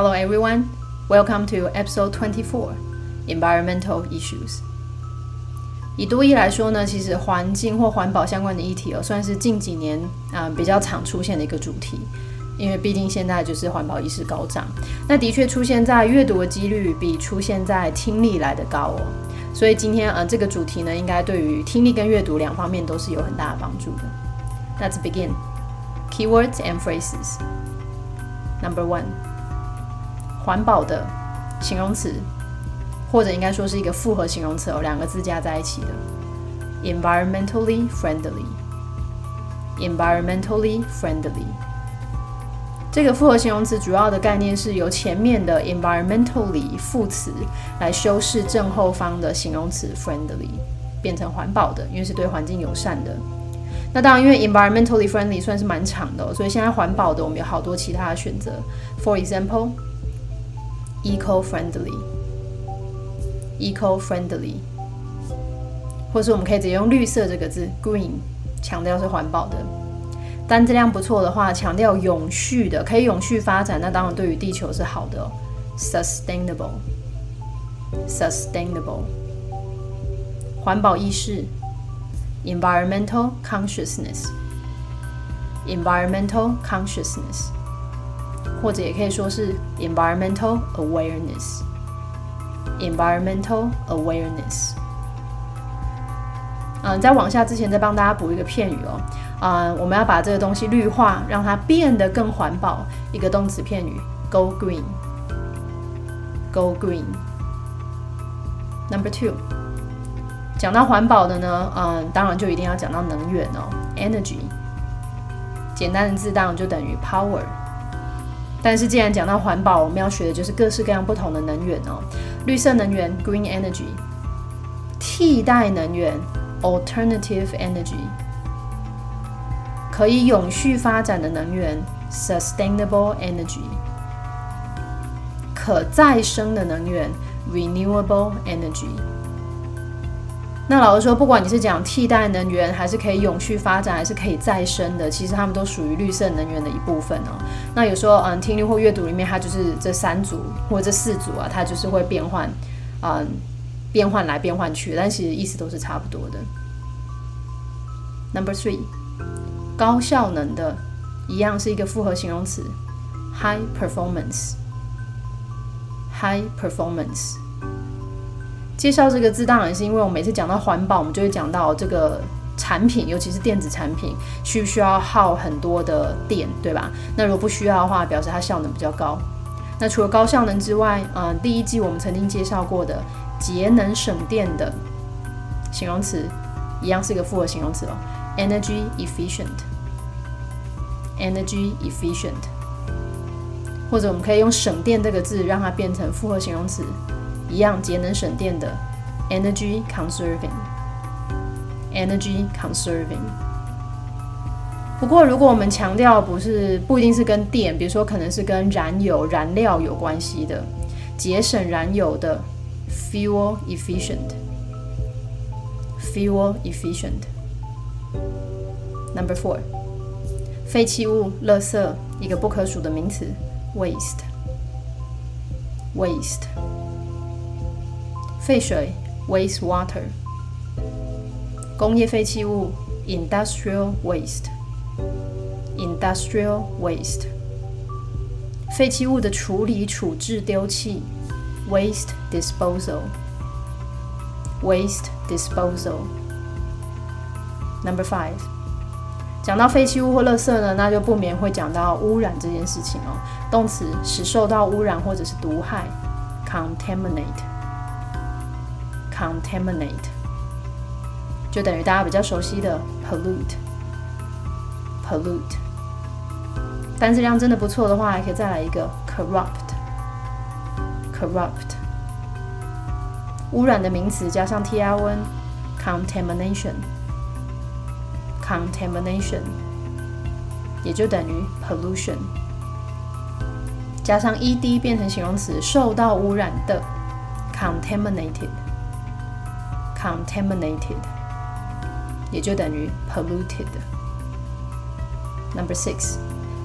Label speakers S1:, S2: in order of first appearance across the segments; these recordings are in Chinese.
S1: Hello everyone, welcome to episode twenty-four, environmental issues. 以多义来说呢，其实环境或环保相关的议题哦，算是近几年啊比较常出现的一个主题。因为毕竟现在就是环保意识高涨，那的确出现在阅读的几率比出现在听力来的高哦。所以今天呃这个主题呢，应该对于听力跟阅读两方面都是有很大的帮助的。Let's begin. Keywords and phrases. Number one. 环保的形容词，或者应该说是一个复合形容词哦，两个字加在一起的。Environmentally friendly. Environmentally friendly. 这个复合形容词主要的概念是由前面的 environmentally 副词来修饰正后方的形容词 friendly，变成环保的，因为是对环境友善的。那当然，因为 environmentally friendly 算是蛮长的，所以现在环保的我们有好多其他的选择。For example example，eco-friendly，eco-friendly，或是我们可以直接用绿色这个字 green，强调是环保的。单质量不错的话，强调永续的，可以永续发展，那当然对于地球是好的。Sustainable，sustainable，环保意识，environmental consciousness，environmental consciousness， 或者也可以说是 environmental awareness，environmental awareness。嗯，在往下之前再帮大家补一个片语哦。啊，我们要把这个东西绿化，让它变得更环保。一个动词片语，go green，go green。Number two，讲到环保的呢，嗯，当然就一定要讲到能源哦，energy。简单的字当就等于 power。但是既然讲到环保，我们要学的就是各式各样不同的能源哦，绿色能源 green energy，替代能源 alternative energy。可以永续发展的能源，sustainable energy；可再生的能源，renewable energy。那老实说，不管你是讲替代能源，还是可以永续发展，还是可以再生的，其实它们都属于绿色能源的一部分哦。那有时候，嗯，听力或阅读里面，它就是这三组或这四组啊，它就是会变换，嗯，变换来变换去，但其实意思都是差不多的。Number three。高效能的，一样是一个复合形容词，high performance，high performance。介绍这个字当然是因为我每次讲到环保，我们就会讲到这个产品，尤其是电子产品，需不需要耗很多的电，对吧？那如果不需要的话，表示它效能比较高。那除了高效能之外，嗯，第一季我们曾经介绍过的节能省电的形容词，一样是一个复合形容词哦。Energy efficient, energy efficient，或者我们可以用省电这个字让它变成复合形容词，一样节能省电的 energy conserving, energy conserving。不过如果我们强调不是不一定是跟电，比如说可能是跟燃油燃料有关系的，节省燃油的 fuel efficient, fuel efficient。Number four，废弃物、垃圾，一个不可数的名词，waste，waste，废水，waste water，工业废弃物，industrial waste，industrial waste，废弃物的处理、处置、丢弃，waste disposal，waste disposal。Number five，讲到废弃物或垃圾呢，那就不免会讲到污染这件事情哦。动词使受到污染或者是毒害 （contaminate） ，contaminate，contaminate，就等于大家比较熟悉的 pollute，pollute。单词量真的不错的话，还可以再来一个 corrupt，corrupt。污染的名词加上 tr-n，contamination。contamination，也就等于 pollution，加上 ed 变成形容词，受到污染的 Contaminated，也就等于 polluted。Number six，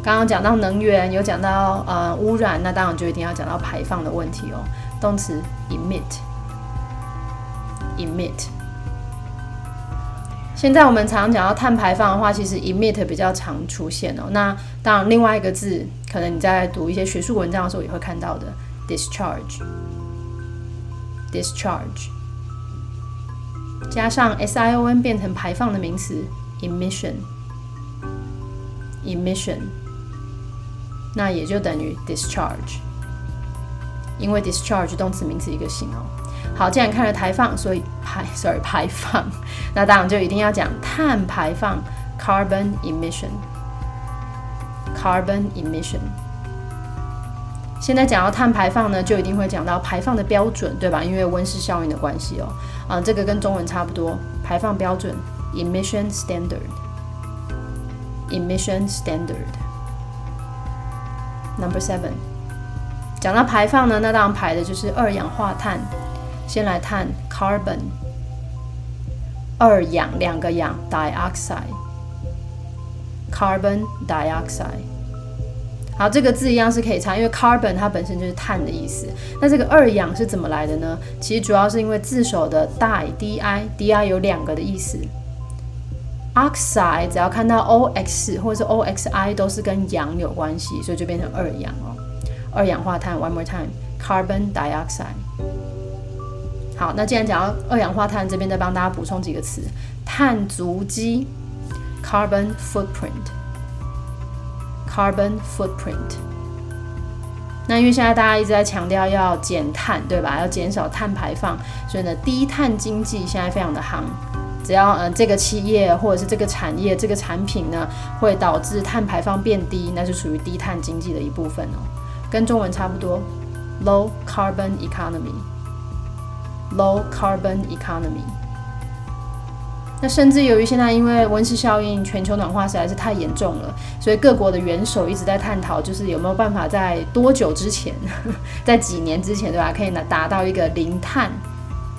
S1: 刚刚讲到能源，有讲到呃污染，那当然就一定要讲到排放的问题哦。动词 emit，emit。现在我们常常讲到碳排放的话，其实 emit 比较常出现哦。那当然，另外一个字，可能你在读一些学术文章的时候也会看到的，discharge，discharge，加上 sion 变成排放的名词 emission，emission。那也就等于 discharge，因为 discharge 动词名词一个形哦。好，既然看了排放，所以排，sorry 排放，那当然就一定要讲碳排放 carbon emission，carbon emission。现在讲到碳排放呢，就一定会讲到排放的标准，对吧？因为温室效应的关系哦。啊，这个跟中文差不多，排放标准 emission standard，emission standard。Number seven，讲到排放呢，那当然排的就是二氧化碳。先来碳 carbon，二氧两个氧 dioxide，carbon dioxide。好，这个字一样是可以查，因为 carbon 它本身就是碳的意思。那这个二氧是怎么来的呢？其实主要是因为字首的 di，di，di 有两个的意思。oxide 只要看到 o x 或者是 o x i 都是跟氧有关系，所以就变成二氧哦。二氧化碳，one more time，carbon dioxide。好，那既然讲到二氧化碳，这边再帮大家补充几个词：碳足迹，carbon footprint Carbon footprint。那因为现在大家一直在强调要减碳，对吧？要减少碳排放，所以呢，低碳经济现在非常的夯。只要呃这个企业或者是这个产业这个产品呢，会导致碳排放变低，那是属于低碳经济的一部分哦，跟中文差不多，low carbon economy，low carbon economy。那甚至由于现在因为温室效应、全球暖化实在是太严重了，所以各国的元首一直在探讨，就是有没有办法在多久之前，在几年之前对吧，可以呢达到一个零碳。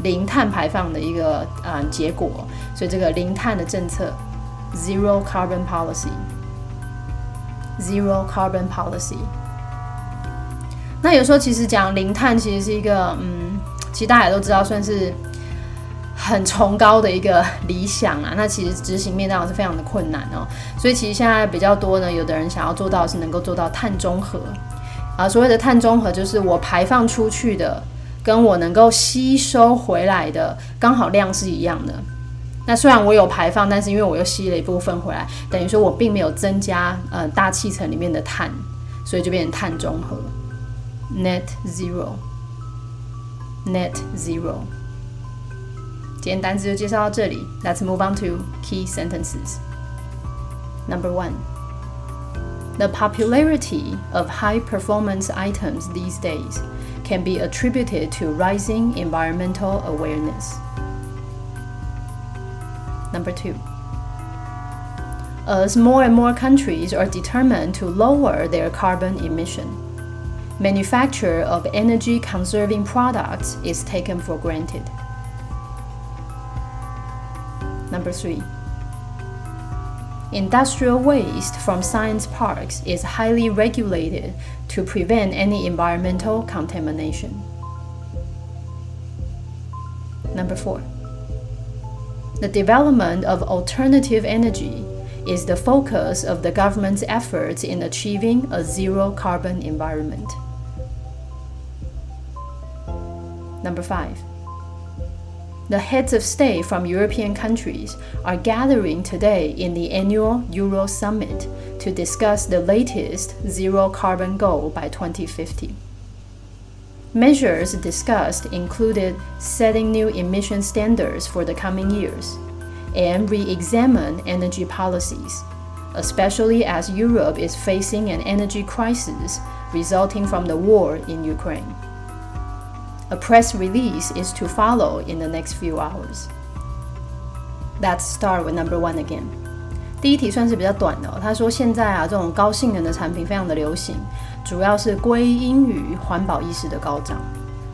S1: 零碳排放的一个嗯结果，所以这个零碳的政策，zero carbon policy，zero carbon policy。那有时候其实讲零碳其实是一个嗯，其实大家都知道算是很崇高的一个理想啊。那其实执行面当然是非常的困难哦。所以其实现在比较多呢，有的人想要做到是能够做到碳中和啊。所谓的碳中和就是我排放出去的。跟我能够吸收回来的刚好量是一样的。那虽然我有排放，但是因为我又吸了一部分回来，等于说我并没有增加呃大气层里面的碳，所以就变成碳中和，net zero，net zero。今天单词就介绍到这里，Let's move on to key sentences. Number one. The popularity of high performance items these days can be attributed to rising environmental awareness. Number two, as more and more countries are determined to lower their carbon emission, manufacture of energy conserving products is taken for granted. Number three, Industrial waste from science parks is highly regulated to prevent any environmental contamination. Number four, the development of alternative energy is the focus of the government's efforts in achieving a zero carbon environment. Number five, the heads of state from European countries are gathering today in the annual Euro Summit to discuss the latest zero carbon goal by 2050. Measures discussed included setting new emission standards for the coming years and re examine energy policies, especially as Europe is facing an energy crisis resulting from the war in Ukraine. A press release is to follow in the next few hours. Let's start with number one again. 第一题算是比较短的。他说现在啊，这种高性能的产品非常的流行，主要是归因于环保意识的高涨。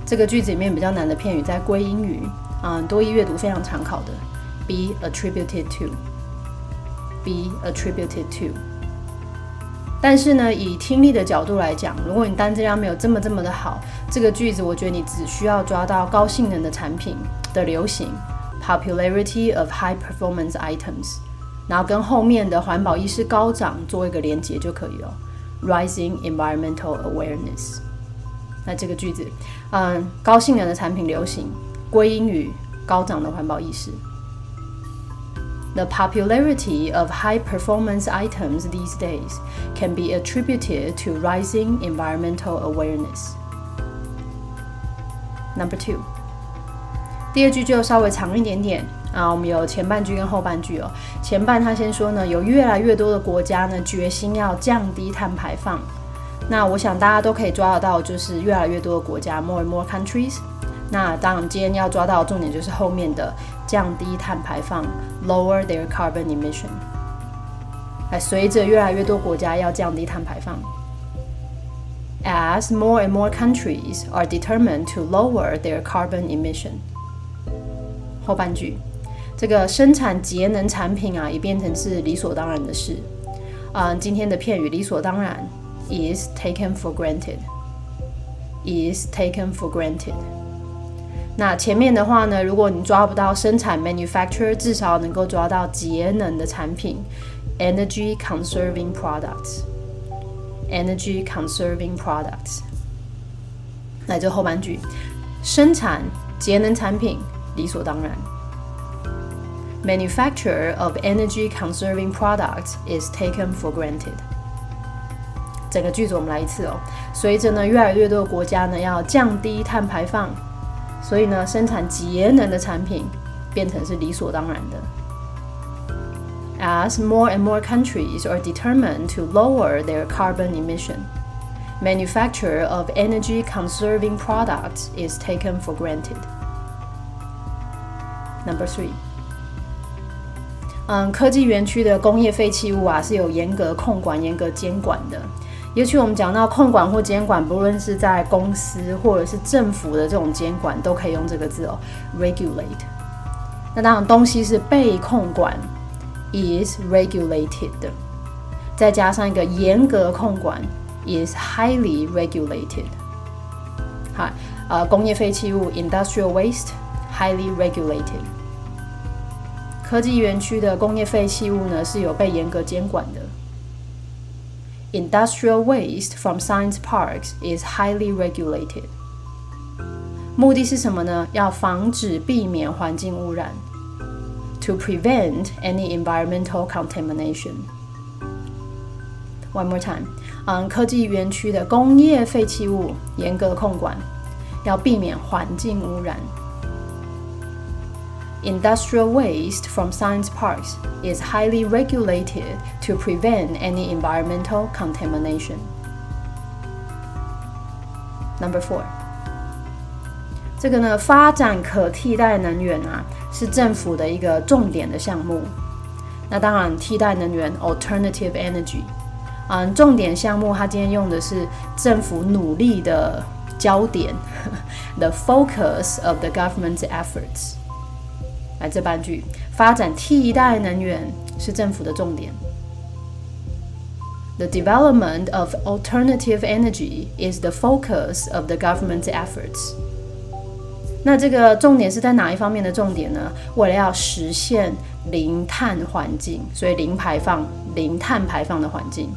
S1: 这个句子里面比较难的片语在归因于，嗯，多义阅读非常常考的，be attributed to，be attributed to。但是呢，以听力的角度来讲，如果你单字量没有这么这么的好，这个句子我觉得你只需要抓到高性能的产品的流行 （popularity of high performance items），然后跟后面的环保意识高涨做一个连接就可以了 （rising environmental awareness）。那这个句子，嗯，高性能的产品流行归因于高涨的环保意识。The popularity of high performance items these days can be attributed to rising environmental awareness. Number two，第二句就稍微长一点点啊，我们有前半句跟后半句哦。前半他先说呢，有越来越多的国家呢决心要降低碳排放。那我想大家都可以抓得到，就是越来越多的国家，more and more countries。那当然，今天要抓到重点就是后面的降低碳排放，lower their carbon emission。哎，随着越来越多国家要降低碳排放，as more and more countries are determined to lower their carbon emission。后半句，这个生产节能产品啊，也变成是理所当然的事。嗯，今天的片语理所当然 is taken for granted，is taken for granted。那前面的话呢，如果你抓不到生产 （manufacturer），至少能够抓到节能的产品 energy conserving products，energy conserving products。来，这后半句，生产节能产品理所当然。Manufacture of energy conserving products is taken for granted。整个句子我们来一次哦。随着呢，越来越多的国家呢要降低碳排放。所以呢，生产节能的产品变成是理所当然的。As more and more countries are determined to lower their carbon emission, manufacture of energy conserving products is taken for granted. Number three. 嗯，科技园区的工业废弃物啊是有严格控管、严格监管的。尤其我们讲到控管或监管，不论是在公司或者是政府的这种监管，都可以用这个字哦，regulate。那当然，东西是被控管，is regulated 的，再加上一个严格控管，is highly regulated。好，呃，工业废弃物 （industrial waste）highly regulated。科技园区的工业废弃物呢，是有被严格监管的。Industrial waste from science parks is highly regulated. 目的是什么呢？要防止、避免环境污染，to prevent any environmental contamination. One more time. 嗯，科技园区的工业废弃物严格控管，要避免环境污染。 Industrial waste from science parks is highly regulated to prevent any environmental contamination. Number four，这个呢，发展可替代能源啊，是政府的一个重点的项目。那当然，替代能源 （alternative energy），嗯，重点项目，它今天用的是政府努力的焦点，the focus of the government's efforts。 来这半句，发展替代能源是政府的重点。The development of alternative energy is the focus of the government's efforts。那这个重点是在哪一方面的重点呢？为了要实现零碳环境，所以零排放、零碳排放的环境。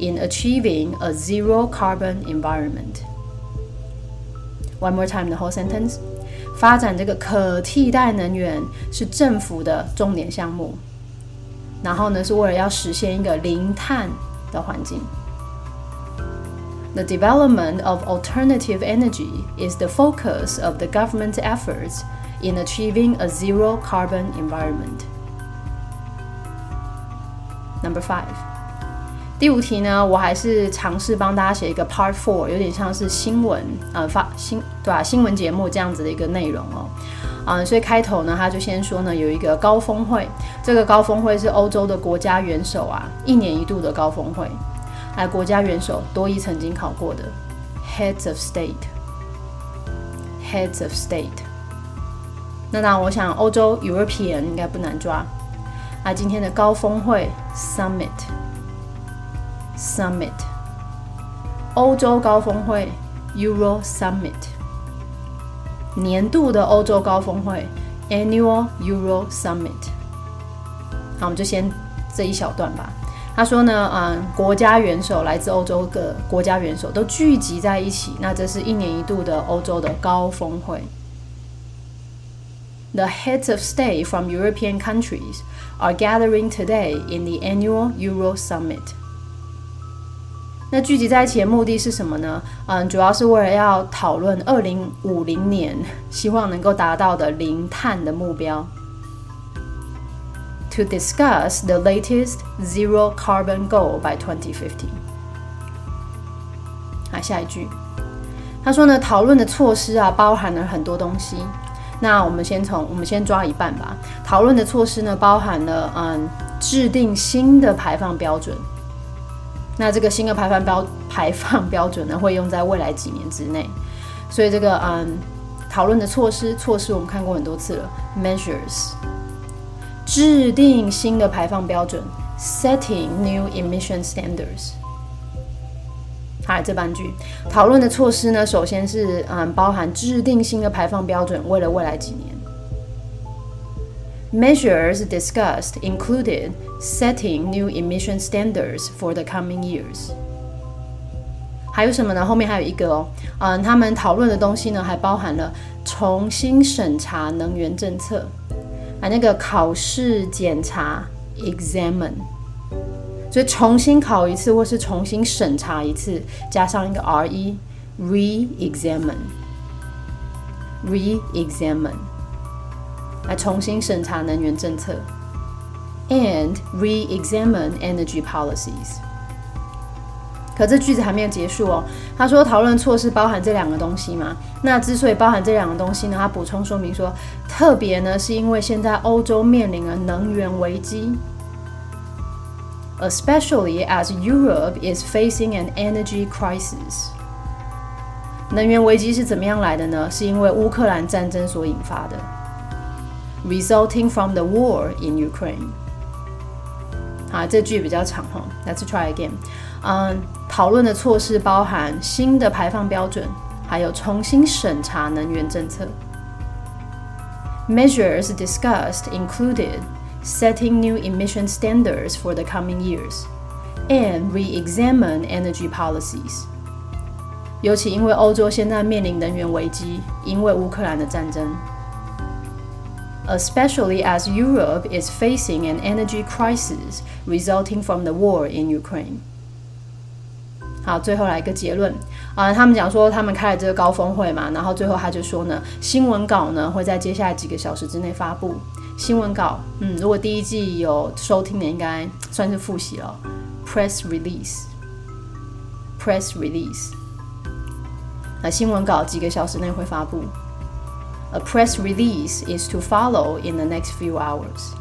S1: In achieving a zero carbon environment. One more time, the whole sentence. 发展这个可替代能源是政府的重点项目，然后呢，是为了要实现一个零碳的环境。The development of alternative energy is the focus of the government's efforts in achieving a zero carbon environment. Number five. 第五题呢，我还是尝试帮大家写一个 Part Four，有点像是新闻，呃，发新对吧？新闻节目这样子的一个内容哦，啊，所以开头呢，他就先说呢，有一个高峰会，这个高峰会是欧洲的国家元首啊，一年一度的高峰会，哎，国家元首多一曾经考过的 Heads of State，Heads of State，那那，我想欧洲 European 应该不难抓，啊，今天的高峰会 Summit。Summit，欧洲高峰会 Euro Summit，年度的欧洲高峰会 Annual Euro Summit。好，我们就先这一小段吧。他说呢，嗯，国家元首来自欧洲各国家元首都聚集在一起，那这是一年一度的欧洲的高峰会。The heads of state from European countries are gathering today in the annual Euro Summit。那聚集在一起的目的是什么呢？嗯，主要是为了要讨论二零五零年希望能够达到的零碳的目标。To discuss the latest zero carbon goal by 2050。啊，下一句，他说呢，讨论的措施啊，包含了很多东西。那我们先从我们先抓一半吧。讨论的措施呢，包含了嗯，制定新的排放标准。那这个新的排放标 排放标准呢，会用在未来几年之内。所以这个嗯，讨论的措施措施我们看过很多次了，measures，制定新的排放标准，setting new emission standards。好，这半句讨论的措施呢，首先是嗯，包含制定新的排放标准，为了未来几年。Measures discussed included setting new emission standards for the coming years。还有什么呢？后面还有一个哦，嗯，他们讨论的东西呢，还包含了重新审查能源政策，啊，那个考试检查 examine。所以重新考一次，或是重新审查一次，加上一个 R E，re-examine，re-examine， 来重新审查能源政策，and re-examine energy policies。可这句子还没有结束哦。他说讨论措施包含这两个东西嘛？那之所以包含这两个东西呢，他补充说明说，特别呢是因为现在欧洲面临了能源危机。especially as Europe is facing an energy crisis. 能源危机是怎么样来的呢？是因为乌克兰战争所引发的 ，resulting from the war in Ukraine。好，这句比较长哈，Let's try again。嗯，讨论的措施包含新的排放标准，还有重新审查能源政策。Measures discussed included setting new emission standards for the coming years, and re-examine energy policies. 尤其因为欧洲现在面临能源危机，因为乌克兰的战争。 Especially as Europe is facing an energy crisis resulting from the war in Ukraine. 好，最后来一个结论啊，他们讲说他们开了这个高峰会嘛，然后最后他就说呢，新闻稿呢会在接下来几个小时之内发布。新闻稿，嗯，如果第一季有收听的，应该算是复习了。Press release，press release，那新闻稿几个小时内会发布。A press release is to follow in the next few hours。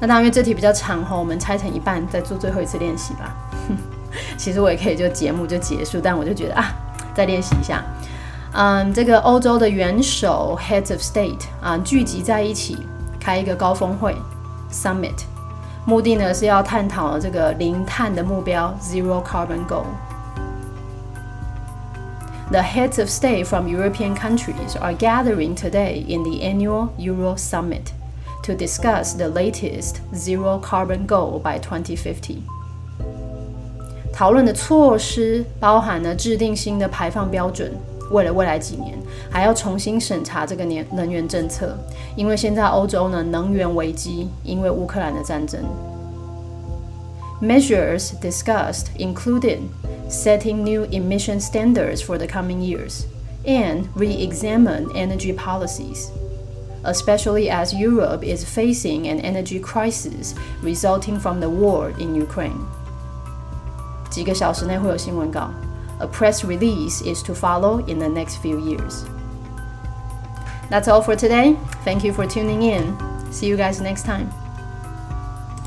S1: 那当然，因为这题比较长哈，我们拆成一半再做最后一次练习吧。其实我也可以就节目就结束，但我就觉得啊，再练习一下。嗯，这个欧洲的元首 （heads of state） 啊，聚集在一起开一个高峰会 （summit），目的呢是要探讨这个零碳的目标 （zero carbon goal）。The heads of state from European countries are gathering today in the annual Euro Summit to discuss the latest zero carbon goal by 2050。讨论的措施包含了制定新的排放标准。为了未来几年还要重新审查这个年能源政策，因为现在欧洲呢能源危机，因为乌克兰的战争。 Measures discussed included setting new emission standards for the coming years and re-examine energy policies, especially as Europe is facing an energy crisis resulting from the war in Ukraine. 几个小时内会有新闻稿。a press release is to follow in the next few years. That's all for today. Thank you for tuning in. See you guys next time.